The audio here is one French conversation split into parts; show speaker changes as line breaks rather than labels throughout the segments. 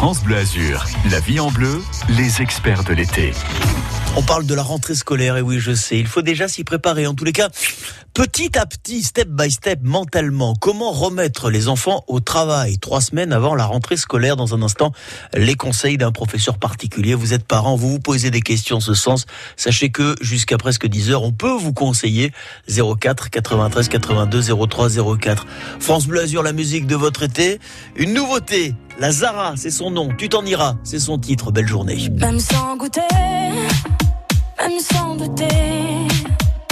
France Bleu Azur, la vie en bleu, les experts de l'été.
On parle de la rentrée scolaire, et oui, je sais, il faut déjà s'y préparer. En tous les cas, petit à petit, step by step, mentalement, comment remettre les enfants au travail? Trois semaines avant la rentrée scolaire Dans un instant, les conseils d'un professeur particulier. Vous êtes parent, vous vous posez des questions en ce sens. Sachez que jusqu'à presque 10 heures, on peut vous conseiller 04 93 82 03 04. France Bleu la musique de votre été. Une nouveauté, la Zara, c'est son nom. Tu t'en iras, c'est son titre. Belle journée.
Même sans goûter même sans.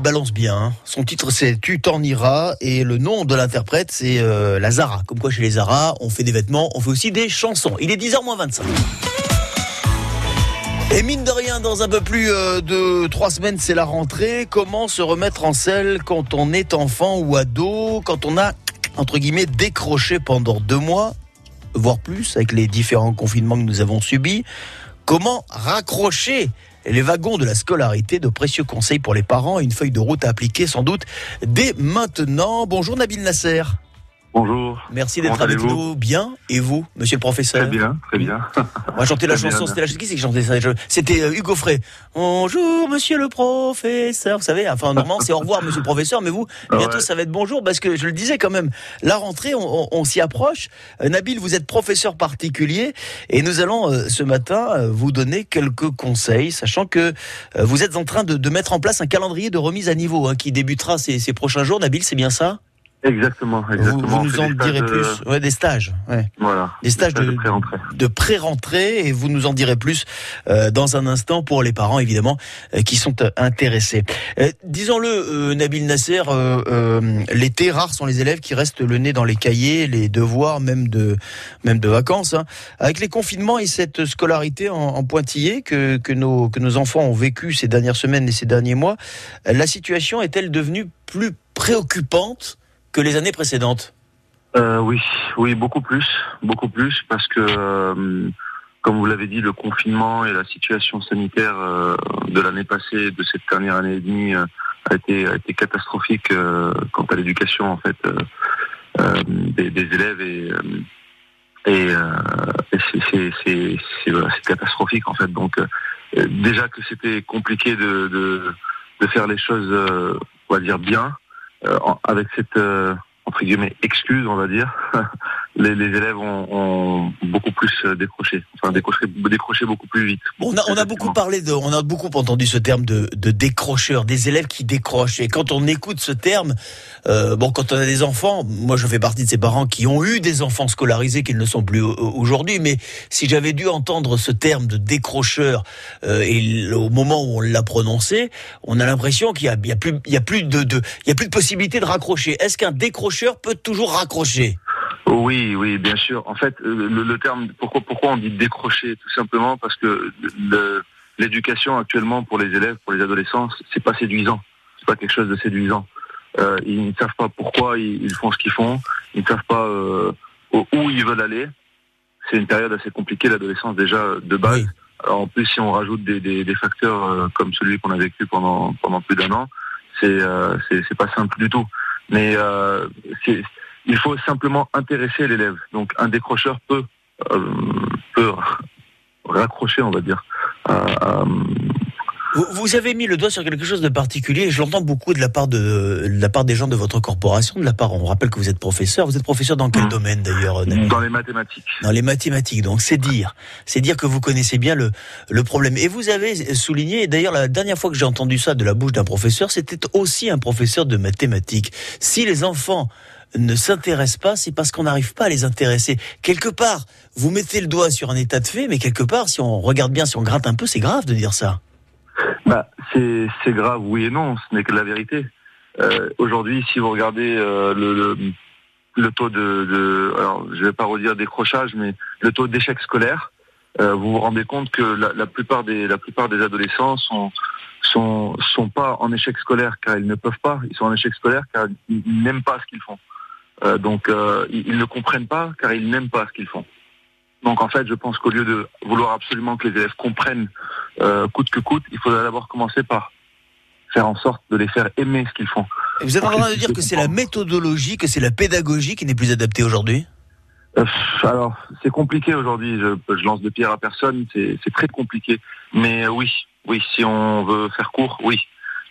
Balance bien. Hein. Son titre c'est Tu t'en iras et le nom de l'interprète c'est euh, la Zara. Comme quoi chez les Zara, on fait des vêtements, on fait aussi des chansons. Il est 10h25. Et mine de rien, dans un peu plus euh, de trois semaines, c'est la rentrée. Comment se remettre en selle quand on est enfant ou ado, quand on a, entre guillemets, décroché pendant deux mois, voire plus, avec les différents confinements que nous avons subis? Comment raccrocher les wagons de la scolarité, de précieux conseils pour les parents une feuille de route à appliquer sans doute dès maintenant. Bonjour Nabil Nasser.
Bonjour.
Merci d'être avec nous. Bien. Et vous, monsieur le professeur
Très bien, très bien.
Moi, chantais la chanson. C'était la qui c'est qui chantait ça C'était euh, Hugo Frey. Bonjour, monsieur le professeur. Vous savez, enfin, normalement, c'est au revoir, monsieur le professeur. Mais vous, bientôt, ça va être bonjour parce que je le disais quand même, la rentrée, on, s'y approche. Euh, Nabil, vous êtes professeur particulier et nous allons euh, ce matin vous donner quelques conseils, sachant que vous êtes en train de, mettre en place un calendrier de remise à niveau hein, qui débutera ces, ces prochains jours. Nabil, c'est bien ça?
Exactement, exactement.
Vous, nous en direz plus. Ouais, des stages. Ouais.
Voilà.
Des stages, de, pré-rentrée. et vous nous en direz plus euh, dans un instant pour les parents évidemment euh, qui sont euh, intéressés. Disons-le, Nabil Nasser, l'été rares sont les élèves qui restent le nez dans les cahiers, les devoirs, même de même de vacances. Hein. Avec les confinements et cette scolarité en, en pointillé que que nos que nos enfants ont vécu ces dernières semaines et ces derniers mois, la situation est-elle devenue plus préoccupante que les années précédentes
Euh, oui, oui, beaucoup plus, beaucoup plus, parce que, euh, comme vous l'avez dit, le confinement et la situation sanitaire euh, de l'année passée, de cette dernière année et demie, a été a été catastrophique quant à l'éducation en fait des, élèves et c'est catastrophique en fait. Donc déjà que c'était compliqué de, de faire les choses, on va dire bien, en- avec cette euh, entre guillemets excuse, on va dire, les, les élèves ont, ont beaucoup plus euh, décroché, enfin décroché, décroché beaucoup plus vite.
On a, on a beaucoup parlé de, on a beaucoup entendu ce terme de, de décrocheur, des élèves qui décrochent. Et quand on écoute ce terme, euh, bon, quand on a des enfants, moi je fais partie de ces parents qui ont eu des enfants scolarisés qui ne sont plus au- aujourd'hui. Mais si j'avais dû entendre ce terme de décrocheur euh, et au moment où on l'a prononcé, on a l'impression qu'il y a, il y a plus, il y a plus de, de, il y a plus de possibilité de raccrocher. Est-ce qu'un décrocheur peut toujours raccrocher?
Oui, oui, bien sûr. En fait, euh, le, le terme, pourquoi, pourquoi on dit décrocher Tout simplement parce que l'éducation actuellement pour les élèves, pour les adolescents, c'est pas séduisant. C'est pas quelque chose de séduisant. Euh, ils ne savent pas pourquoi ils, ils font ce qu'ils font. Ils ne savent pas euh, où ils veulent aller. C'est une période assez compliquée, l'adolescence déjà de base.
Oui.
Alors en plus, si on rajoute des, des, des facteurs euh, comme celui qu'on a vécu pendant pendant plus d'un an, c'est c'est pas simple du tout. Mais euh, c'est il faut simplement intéresser l'élève. Donc un décrocheur peut euh, peut raccrocher, on va dire. à- à-
Vous, vous avez mis le doigt sur quelque chose de particulier. et Je l'entends beaucoup de la part de, de la part des gens de votre corporation. De la part, on rappelle que vous êtes professeur. Vous êtes professeur dans quel
Mhm.
domaine d'ailleurs
dans les mathématiques.
Dans les mathématiques. Donc c'est dire, c'est dire que vous connaissez bien le le problème. Et vous avez souligné. D'ailleurs, la dernière fois que j'ai entendu ça de la bouche d'un professeur, c'était aussi un professeur de mathématiques. Si les enfants ne s'intéressent pas, c'est parce qu'on n'arrive pas à les intéresser. Quelque part, vous mettez le doigt sur un état de fait, mais quelque part, si on regarde bien, si on gratte un peu, c'est grave de dire ça.
Bah, c'est grave, oui et non, ce n'est que la vérité. Euh, Aujourd'hui, si vous regardez euh, le, taux de, alors je vais pas redire décrochage, mais le taux d'échec scolaire, euh, vous vous rendez compte que la, la plupart des la plupart des adolescents sont sont sont pas en échec scolaire car ils ne peuvent pas, ils sont en échec scolaire car ils n'aiment pas ce qu'ils font. Euh, donc euh, ils, ne comprennent pas car ils n'aiment pas ce qu'ils font. Donc en fait, je pense qu'au lieu de vouloir absolument que les élèves comprennent euh, coûte que coûte, il faudrait d'abord commencer par faire en sorte de les faire aimer ce qu'ils font.
Et Vous êtes en train de dire que c'est la méthodologie, que c'est la pédagogie qui n'est plus adaptée aujourd'hui?
Euh, alors, c'est compliqué aujourd'hui. Je, je lance de pierre à personne. C'est très compliqué. Mais euh, oui, oui, si on veut faire court, oui.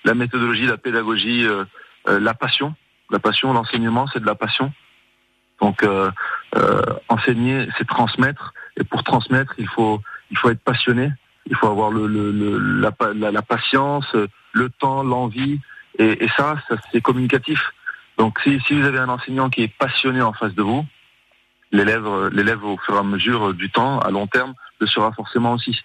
La méthodologie, la pédagogie, euh, la passion, la passion, l'enseignement, c'est de la passion. Donc, euh, euh, enseigner, c'est transmettre. Et pour transmettre, il faut, il faut être passionné. Il faut avoir le, le, le- la, la, patience, le temps, l'envie. Et, et ça, ça c'est communicatif. Donc, si, si vous avez un enseignant qui est passionné en face de vous, l'élève, l'élève au fur et à mesure du temps, à long terme, le sera forcément aussi.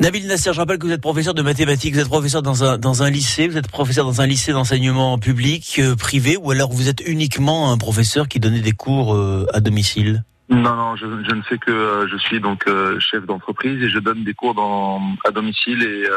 Nabil Nasser, je rappelle que vous êtes professeur de mathématiques, vous êtes professeur dans un, lycée, vous êtes professeur dans un lycée d'enseignement public, euh, privé, ou alors vous êtes uniquement un professeur qui donnait des cours euh, à domicile?
Non, non, je, je ne fais que, euh, je suis donc euh, chef d'entreprise et je donne des cours dans, à domicile et euh,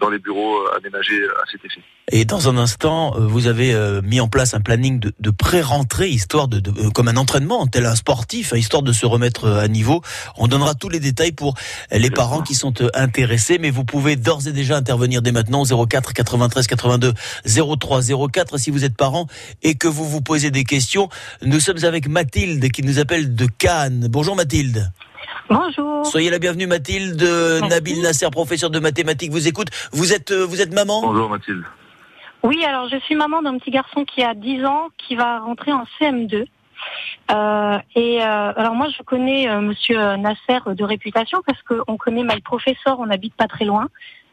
dans les bureaux aménagés à cet effet.
Et dans un instant, vous avez euh, mis en place un planning de, de pré-rentrée, histoire de, de- euh, comme un entraînement, tel un sportif, hein, histoire de se remettre à niveau. On donnera tous les détails pour les parents qui sont intéressés, mais vous pouvez d'ores et déjà intervenir dès maintenant au 04 93 82 03 04 si vous êtes parent et que vous vous posez des questions. Nous sommes avec Mathilde qui nous appelle de Cannes. Bonjour Mathilde.
Bonjour.
Soyez la bienvenue Mathilde.
Merci.
Nabil Nasser, professeur de mathématiques, vous écoute. Vous êtes, euh, vous êtes maman?
Bonjour Mathilde.
Oui, alors je suis maman d'un petit garçon qui a 10 ans, qui va rentrer en CM2. Euh, et euh, alors moi, je connais euh, Monsieur Nasser de réputation parce qu'on connaît My Professor, on habite pas très loin,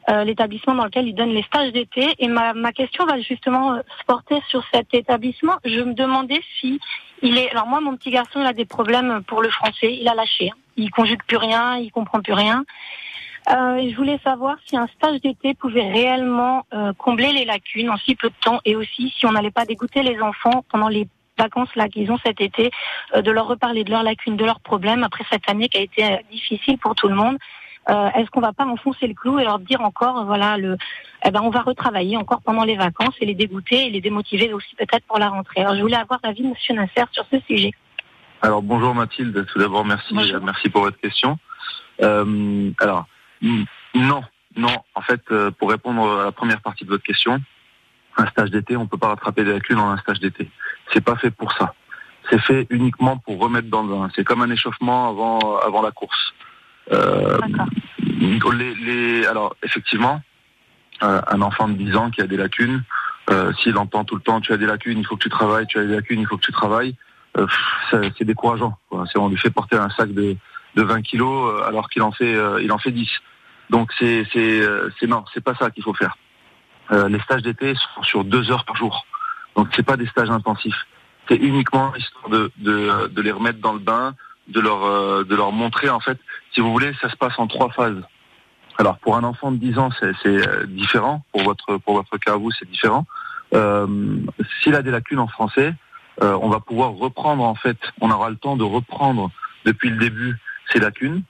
euh, l'établissement dans lequel il donne les stages d'été. Et ma, ma question va justement euh, se porter sur cet établissement. Je me demandais si il est. Alors moi, mon petit garçon, il a des problèmes pour le français. Il a lâché. hein. Il conjugue plus rien, il comprend plus rien. Euh, je voulais savoir si un stage d'été pouvait réellement euh, combler les lacunes en si peu de temps et aussi si on n'allait pas dégoûter les enfants pendant les vacances là qu'ils ont cet été, euh, de leur reparler de leurs lacunes, de leurs problèmes après cette année qui a été difficile pour tout le monde. Euh, Est-ce qu'on va pas enfoncer le clou et leur dire encore, euh, voilà, le, eh ben on va retravailler encore pendant les vacances et les dégoûter et les démotiver aussi peut-être pour la rentrée. Alors je voulais avoir l'avis de Monsieur Nasser sur ce sujet.
Alors bonjour Mathilde, tout d'abord merci,
Bonjour.
merci pour votre question. Euh, alors non, non, en fait euh, pour répondre à la première partie de votre question, un stage d'été, on peut pas rattraper des lacunes en un stage d'été. C'est pas fait pour ça. C'est fait uniquement pour remettre dans le bain. C'est comme un échauffement avant avant la course. Euh,
D'accord.
les, les- alors effectivement, euh, un enfant de 10 ans qui a des lacunes, euh, s'il entend tout le temps tu as des lacunes, il faut que tu travailles, tu as des lacunes, il faut que tu travailles, euh, c'est décourageant. quoi. On lui fait porter un sac de, de 20 kilos alors qu'il en fait euh, il en fait 10. Donc c'est c'est c'est non, c'est pas ça qu'il faut faire. Euh, les stages d'été sont sur deux heures par jour. Donc c'est pas des stages intensifs. C'est uniquement histoire de, de, de les remettre dans le bain, de leur euh, de leur montrer en fait, si vous voulez, ça se passe en trois phases. Alors pour un enfant de 10 ans, c'est euh, différent. Pour votre pour votre cas à vous, c'est différent. Euh, S'il a des lacunes en français, euh, on va pouvoir reprendre en fait, on aura le temps de reprendre depuis le début ces lacunes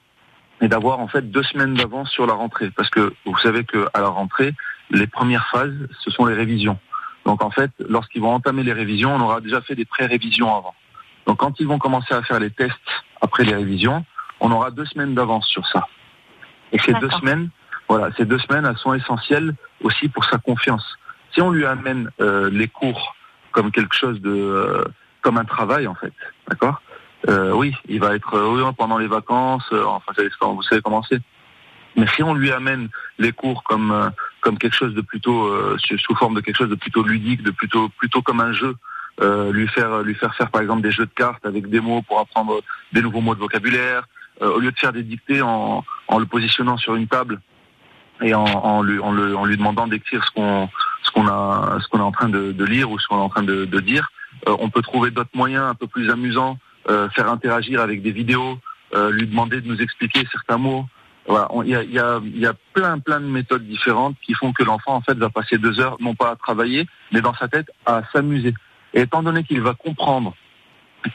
et d'avoir en fait deux semaines d'avance sur la rentrée. Parce que vous savez que à la rentrée, les premières phases, ce sont les révisions. Donc en fait, lorsqu'ils vont entamer les révisions, on aura déjà fait des pré-révisions avant. Donc quand ils vont commencer à faire les tests après les révisions, on aura deux semaines d'avance sur ça. Et ces deux semaines, voilà, ces deux semaines, elles sont essentielles aussi pour sa confiance. Si on lui amène euh, les cours comme quelque chose de, euh, comme un travail en fait, d'accord euh, Oui, il va être euh, oui, pendant les vacances, euh, enfin vous savez, vous savez comment c'est. Mais si on lui amène les cours comme euh, comme quelque chose de plutôt euh, sous forme de quelque chose de plutôt ludique, de plutôt plutôt comme un jeu, euh, lui faire lui faire faire par exemple des jeux de cartes avec des mots pour apprendre des nouveaux mots de vocabulaire, au lieu de faire des dictées en, en le positionnant sur une table et en, en lui, en, lui demandant d'écrire ce qu'on ce qu'on a ce qu'on est en train de, de lire ou ce qu'on est en train de, de dire, euh, on peut trouver d'autres moyens un peu plus amusants, euh, faire interagir avec des vidéos, euh, lui demander de nous expliquer certains mots. Voilà, il y a, y, a, y a plein plein de méthodes différentes qui font que l'enfant en fait va passer deux heures non pas à travailler, mais dans sa tête à s'amuser. Et étant donné qu'il va comprendre,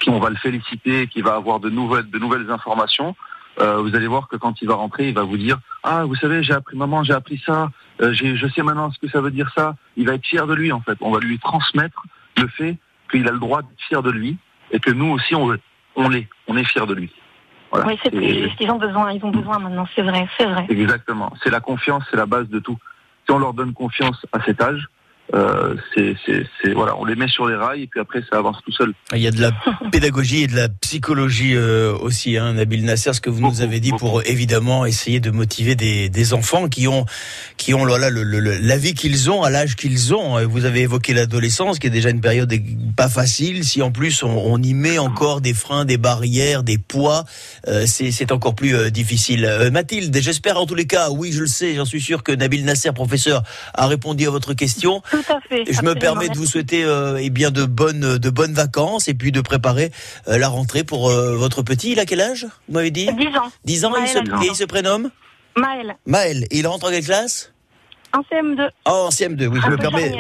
qu'on va le féliciter, qu'il va avoir de nouvelles de nouvelles informations, euh, vous allez voir que quand il va rentrer, il va vous dire ah vous savez j'ai appris maman j'ai appris ça, euh, je sais maintenant ce que ça veut dire ça. Il va être fier de lui en fait. On va lui transmettre le fait qu'il a le droit d'être fier de lui et que nous aussi on, on l'est, on est fier de lui. Voilà.
Oui, c'est
Et-
juste qu'ils ont besoin, ils ont besoin maintenant, c'est vrai, c'est vrai.
Exactement. C'est la confiance, c'est la base de tout. Si on leur donne confiance à cet âge, euh, c'est, c'est, c'est- voilà, on les met sur les rails et puis après ça avance tout seul.
Il y a de la pédagogie et de la psychologie euh, aussi, hein, Nabil Nasser, ce que vous nous avez dit pour évidemment essayer de motiver des, des enfants qui ont qui ont voilà le, le- le- la vie qu'ils ont à l'âge qu'ils ont. Vous avez évoqué l'adolescence, qui est déjà une période pas facile. Si en plus on, on y met encore des freins, des barrières, des poids, euh, c'est c'est encore plus euh, difficile. Euh, Mathilde, j'espère en tous les cas, oui, je le sais, j'en suis sûr que Nabil Nasser, professeur, a répondu à votre question.
Tout à fait.
Je me permets de vous souhaiter euh, eh bien de bonnes de bonnes vacances et puis de préparer euh, la rentrée pour euh, votre petit. Il a quel âge Vous m'avez dit?
10 ans,
10 ans. il se,
a 10 ans.
et il se prénomme?
Maël,
Maël. Il rentre en quelle classe?
En CM2.
Oh, en CM2, oui, je
Un
me
peu
permets.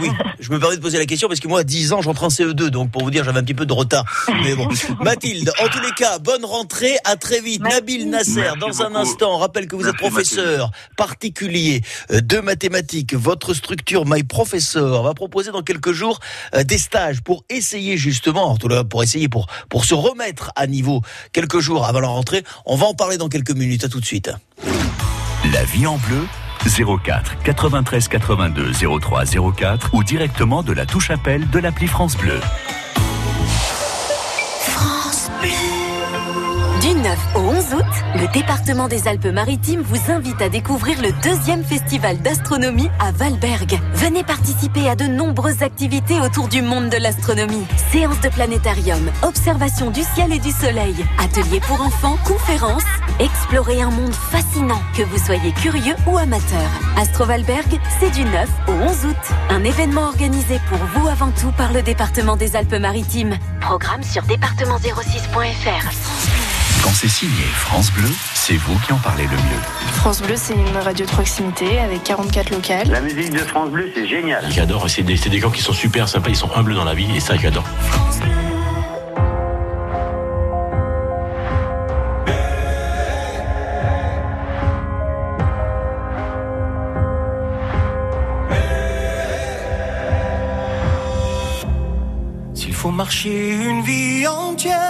oui, je me permets de poser la question parce que moi, à 10 ans, j'entre en CE2, donc pour vous dire, j'avais un petit peu de retard. Mais bon, Mathilde, en tous les cas, bonne rentrée, à très vite.
Merci.
Nabil Nasser,
Merci
dans un instant, on rappelle que vous êtes professeur particulier euh, de mathématiques. Votre structure My Professor va proposer dans quelques jours euh, des stages pour essayer justement, en tout cas, pour essayer pour pour se remettre à niveau quelques jours avant la rentrée. On va en parler dans quelques minutes. À tout de suite.
La vie en bleu 04 93 82 03 04 ou directement de la touche appel de l'appli France Bleu.
Du 9 au 11 août, le département des Alpes-Maritimes vous invite à découvrir le deuxième festival d'astronomie à Valberg. Venez participer à de nombreuses activités autour du monde de l'astronomie. Séances de planétarium, observation du ciel et du soleil, ateliers pour enfants, conférences. Explorez un monde fascinant, que vous soyez curieux ou amateur. Astro Valberg, c'est du 9 au 11 août. Un événement organisé pour vous avant tout par le département des Alpes-Maritimes. Programme sur département06.fr.
Quand c'est signé France Bleu, c'est vous qui en parlez le mieux.
France Bleu, c'est une radio de proximité avec 44 locales.
La musique de France Bleu, c'est génial.
J'adore, c'est des, c'est des gens qui sont super sympas, ils sont humbles dans la vie et ça j'adore.
S'il faut marcher une vie entière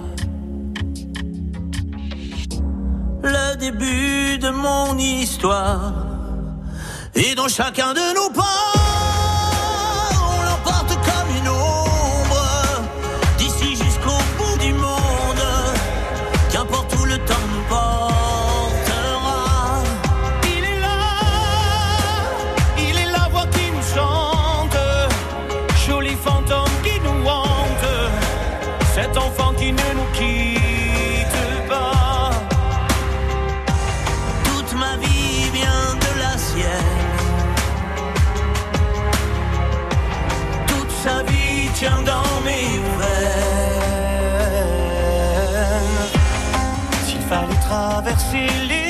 Le début de mon histoire. Et dans chacun de nos pas. Traverser les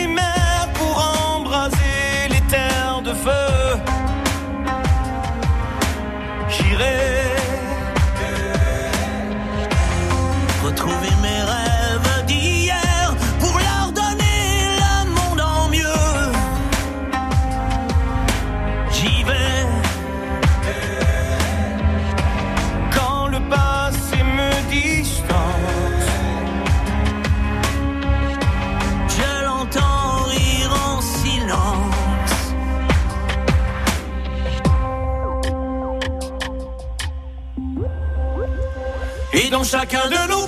dans chacun de nos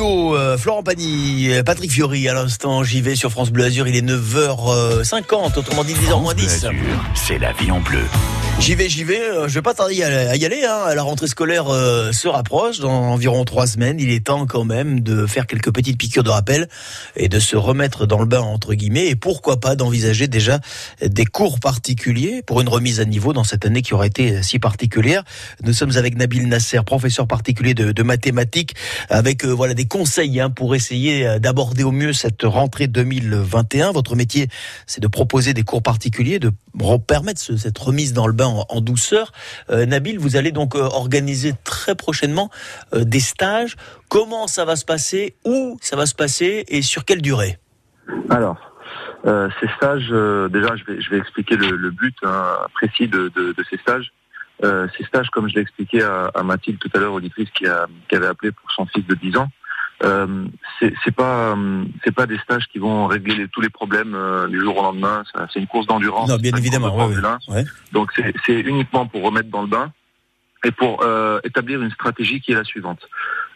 euh, Florent Pagny, euh, Patrick Fiori à l'instant, j'y vais sur France Bleu Azur, il est 9h50, autrement dit 10h moins 10.
Azur, c'est la vie en bleu.
J'y vais, j'y vais, euh, je vais pas tarder à y aller, hein. la rentrée scolaire euh, se rapproche dans environ trois semaines, il est temps quand même de faire quelques petites piqûres de rappel et de se remettre dans le bain entre guillemets et pourquoi pas d'envisager déjà des cours particuliers pour une remise à niveau dans cette année qui aura été si particulière. Nous sommes avec Nabil Nasser, professeur particulier de, mathématiques, avec euh, voilà des conseils hein, pour essayer d'aborder au mieux cette rentrée 2021. Votre métier, c'est de proposer des cours particuliers, de re- permettre ce- cette remise dans le bain en, douceur. Euh, Nabil, vous allez donc euh, organiser très prochainement euh, des stages. Comment ça va se passer? Où ça va se passer? Et sur quelle durée?
Alors, ces stages, déjà, je vais, expliquer le, but hein, précis de, ces stages. Ces stages, comme je l'ai expliqué à, Mathilde tout à l'heure, auditrice qui, qui avait appelé pour son fils de 10 ans, euh, c'est pas euh, c'est pas des stages qui vont régler les- tous les problèmes euh, du jour au lendemain. C'est une course d'endurance.
Non, bien évidemment,
course de
ouais,
Formule 1.
ouais.
Donc c'est uniquement pour remettre dans le bain et pour euh, établir une stratégie qui est la suivante.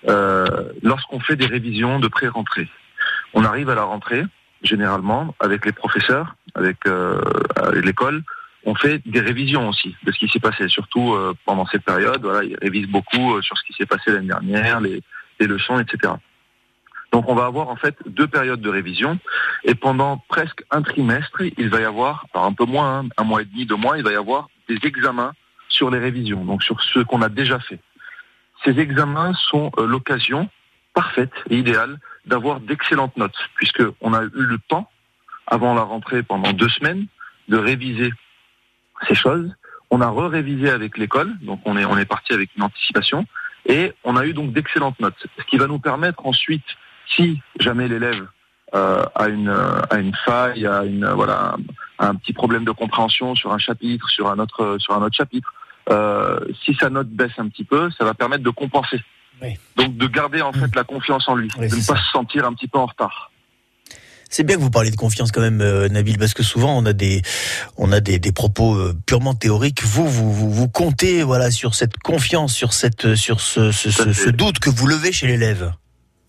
Euh, Lorsqu'on fait des révisions de pré-rentrée, on arrive à la rentrée, généralement, avec les professeurs, avec, euh, avec l'école, on fait des révisions aussi de ce qui s'est passé, surtout euh, pendant cette période. Voilà, ils révisent beaucoup sur ce qui s'est passé l'année dernière, les, les leçons, etc. Donc on va avoir en fait deux périodes de révision et pendant presque un trimestre, il va y avoir, un peu moins, hein, un mois et demi, deux mois, il va y avoir des examens sur les révisions, donc sur ce qu'on a déjà fait. Ces examens sont euh, l'occasion parfaite et idéale d'avoir d'excellentes notes, puisqu'on a eu le temps, avant la rentrée pendant deux semaines, de réviser ces choses. On a re-révisé avec l'école, donc on est parti avec une anticipation, et on a eu donc d'excellentes notes, ce qui va nous permettre ensuite, si jamais l'élève euh, a une a une faille, a une voilà un, petit problème de compréhension sur un chapitre, sur un autre sur un autre chapitre, euh, si sa note baisse un petit peu, ça va permettre de compenser. Donc de garder en fait la confiance en lui, de ne pas se sentir un petit peu en retard.
C'est bien que vous parliez de confiance quand même, euh, Nabil, parce que souvent on a des, on a des, des propos euh, purement théoriques. Vous, vous, vous, vous, comptez voilà sur cette confiance, sur cette, sur ce, ce, ce, ce doute que vous levez chez l'élève.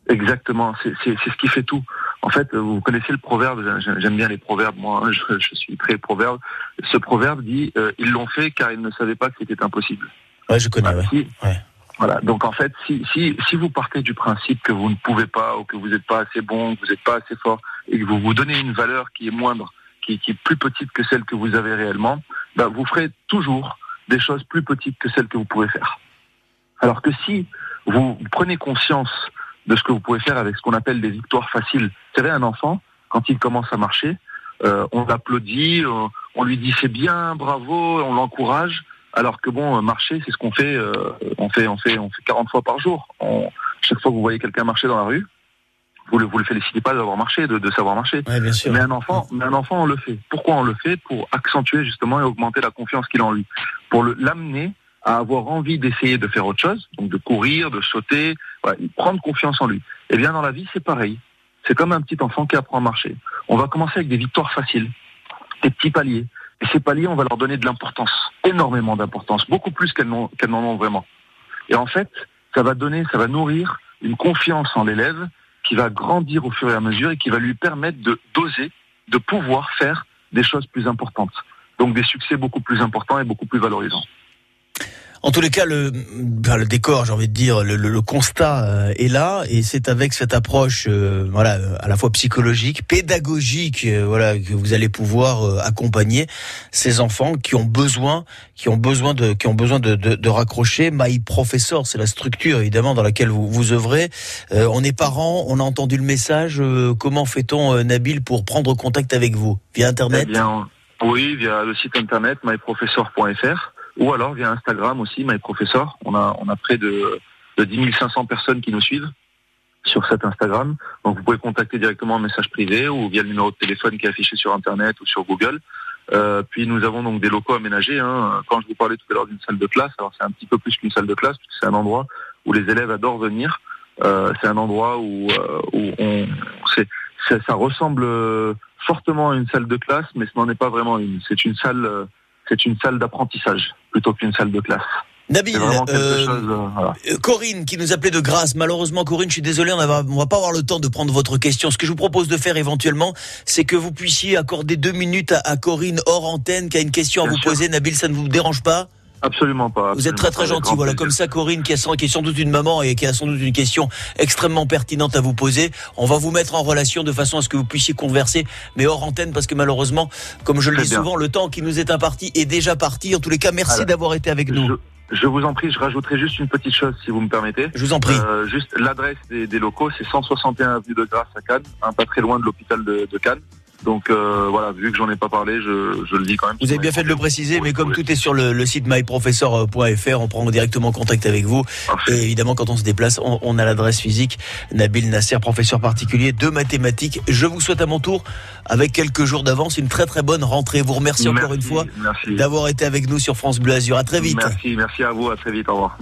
Exactement, c'est ce qui fait tout. En fait, vous connaissez le proverbe, j'aime bien les proverbes, moi, hein, je, je, suis très proverbe. Ce proverbe dit euh, ils l'ont fait car ils ne savaient pas que c'était impossible.
Ouais, je connais. ouais. ouais.
Voilà. Donc en fait, si, si, si vous partez du principe que vous ne pouvez pas ou que vous n'êtes pas assez bon, que vous n'êtes pas assez fort et que vous vous donnez une valeur qui est moindre, qui, qui est plus petite que celle que vous avez réellement, ben, vous ferez toujours des choses plus petites que celles que vous pouvez faire. Alors que si vous prenez conscience de ce que vous pouvez faire avec ce qu'on appelle des victoires faciles, vous savez, un enfant, quand il commence à marcher, euh, on l'applaudit, on, on lui dit c'est bien, bravo, on l'encourage. Alors que bon, marcher, c'est ce qu'on fait, euh, on fait, on fait, on fait 40 fois par jour. On, chaque fois que vous voyez quelqu'un marcher dans la rue, vous le, vous le félicitez pas d'avoir marché, de, de, savoir marcher.
Ouais, bien sûr.
Mais un enfant, mais un enfant, on le fait. Pourquoi on le fait? Pour accentuer justement et augmenter la confiance qu'il a en lui, pour l'amener à avoir envie d'essayer de faire autre chose, donc de courir, de sauter, prendre confiance en lui. Et bien dans la vie, c'est pareil. C'est comme un petit enfant qui apprend à marcher. On va commencer avec des victoires faciles, des petits paliers. Et ces paliers, on va leur donner de l'importance, énormément d'importance, beaucoup plus qu'elles n'en ont vraiment. Et en fait, ça va donner, ça va nourrir une confiance en l'élève qui va grandir au fur et à mesure et qui va lui permettre de d'oser, de pouvoir faire des choses plus importantes. Donc des succès beaucoup plus importants et beaucoup plus valorisants.
En tous les cas, le, ben, le décor, j'ai envie de dire, le, le, le constat euh, est là, et c'est avec cette approche, euh, voilà, à la fois psychologique, pédagogique, euh, voilà, que vous allez pouvoir euh, accompagner ces enfants qui ont besoin, qui ont besoin de, qui ont besoin de, de, de raccrocher. My Professor, c'est la structure évidemment dans laquelle vous vous œuvrez. Euh, on est parents, on a entendu le message. comment fait-on, Nabil, pour prendre contact avec vous? Via Internet?
Eh bien, Oui, via le site internet myprofessor.fr ou alors via Instagram aussi, MyProfessor. On a, on a près de, de 10 500 personnes qui nous suivent sur cet Instagram. Donc vous pouvez contacter directement en message privé ou via le numéro de téléphone qui est affiché sur Internet ou sur Google. Euh, puis nous avons donc des locaux aménagés. Hein. Quand je vous parlais tout à l'heure d'une salle de classe, alors c'est un petit peu plus qu'une salle de classe, puisque c'est un endroit où les élèves adorent venir. Euh, c'est un endroit où, euh, où on, ça, ça ressemble fortement à une salle de classe, mais ce n'en est pas vraiment une. C'est une salle c'est une salle d'apprentissage plutôt qu'une salle de classe.
Nabil, euh, chose, euh, voilà. Corinne qui nous appelait de grâce. Malheureusement, Corinne, je suis désolé, on, on va pas avoir le temps de prendre votre question. Ce que je vous propose de faire éventuellement, c'est que vous puissiez accorder deux minutes à, à, Corinne hors antenne qui a une question à vous sûr. poser. Nabil, ça ne vous dérange pas?
Absolument pas. Absolument
vous êtes très très gentil. Voilà, comme ça, Corinne, qui, a, qui est sans doute une maman et qui a sans doute une question extrêmement pertinente à vous poser. On va vous mettre en relation de façon à ce que vous puissiez converser, mais hors antenne, parce que malheureusement, comme je le dis souvent, le temps qui nous est imparti est déjà parti. En tous les cas, merci d'avoir été avec nous.
Je... Je vous en prie, je rajouterai juste une petite chose si vous me permettez.
Je vous en prie.
Euh, juste l'adresse des, des, locaux, c'est 161 avenue de Grasse à Cannes, hein, pas très loin de l'hôpital de, de Cannes. Donc euh, voilà, vu que j'en ai pas parlé, je, je, le dis quand même.
Vous avez bien fait de le préciser, mais comme tout est sur le, le site myprofessor.fr, on prend directement contact avec vous. Parfait. Et évidemment, quand on se déplace, on, on a l'adresse physique. Nabil Nasser, professeur particulier de mathématiques. Je vous souhaite à mon tour, avec quelques jours d'avance, une très très bonne rentrée. Vous remercie
merci,
encore une fois d'avoir été avec nous sur France Bleu Azur. À très vite.
Merci, merci à vous. À très vite. Au revoir.